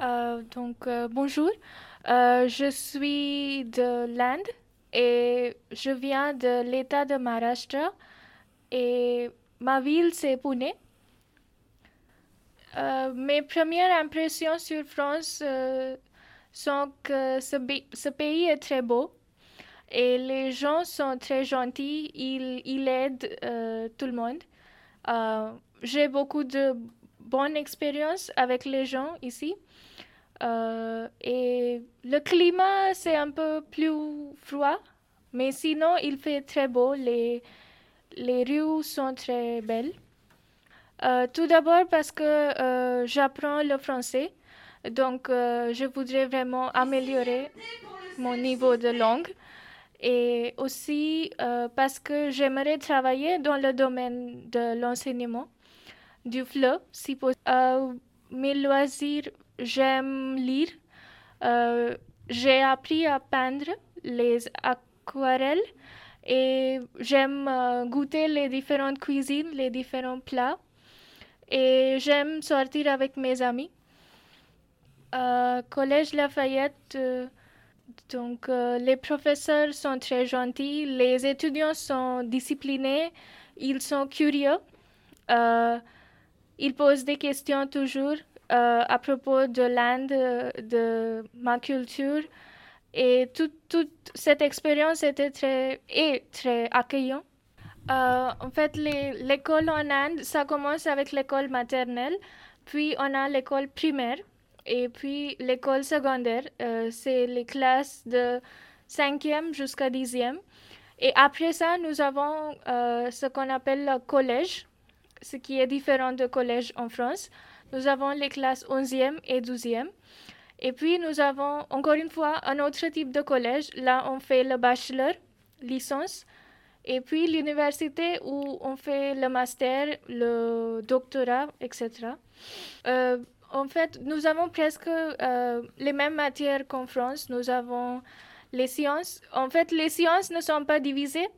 Euh, donc, euh, bonjour. Euh, je suis de l'Inde et je viens de l'État de Maharashtra et ma ville c'est Pune. Mes premières impressions sur France sont que ce, pays est très beau et les gens sont très gentils, ils, ils aident tout le monde. J'ai beaucoup de bonnes expériences avec les gens ici. Euh, et le climat, c'est un peu plus froid, mais sinon, il fait très beau. Les, les rues sont très belles. Euh, tout d'abord parce que euh, j'apprends le français, donc je voudrais vraiment améliorer mon niveau de langue. Et aussi parce que j'aimerais travailler dans le domaine de l'enseignement du FLE, si possible. Euh, mes loisirs, j'aime lire. Euh, j'ai appris à peindre les aquarelles et j'aime euh, goûter les différentes cuisines, les différents plats. Et j'aime sortir avec mes amis. Euh, Collège Lafayette, donc les professeurs sont très gentils, les étudiants sont disciplinés, ils sont curieux, ils posent des questions toujours euh, à propos de l'Inde, de ma culture. Et toute, cette expérience était très, est très accueillante. Euh, en fait, l'école en Inde, ça commence avec l'école maternelle, puis on a l'école primaire, et puis l'école secondaire, euh, c'est les classes de cinquième jusqu'à dixième. Et après ça, nous avons ce qu'on appelle le collège, ce qui est différent de collège en France. Nous avons les classes onzième et douzième. Et puis, nous avons encore une fois un autre type de collège. Là, on fait le bachelor, licence. Et puis l'université où on fait le master, le doctorat, etc. Euh, en fait, nous avons presque euh, les mêmes matières qu'en France. Nous avons les sciences. En fait, les sciences ne sont pas divisées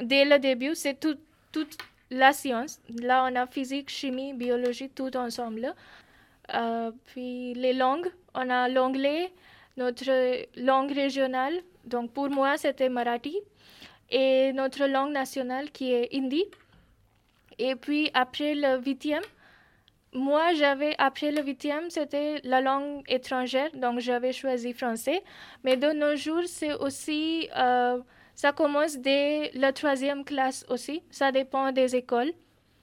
dès le début. C'est tout, la science. Là, on a physique, chimie, biologie, tout ensemble. Euh, puis les langues, on a l'anglais, notre langue régionale. Donc pour moi, c'était Marathi et notre langue nationale qui est hindi. Et puis après le huitième, moi j'avais, après le huitième, c'était la langue étrangère, donc j'avais choisi français. Mais de nos jours, c'est aussi, euh, ça commence dès la troisième classe aussi, ça dépend des écoles.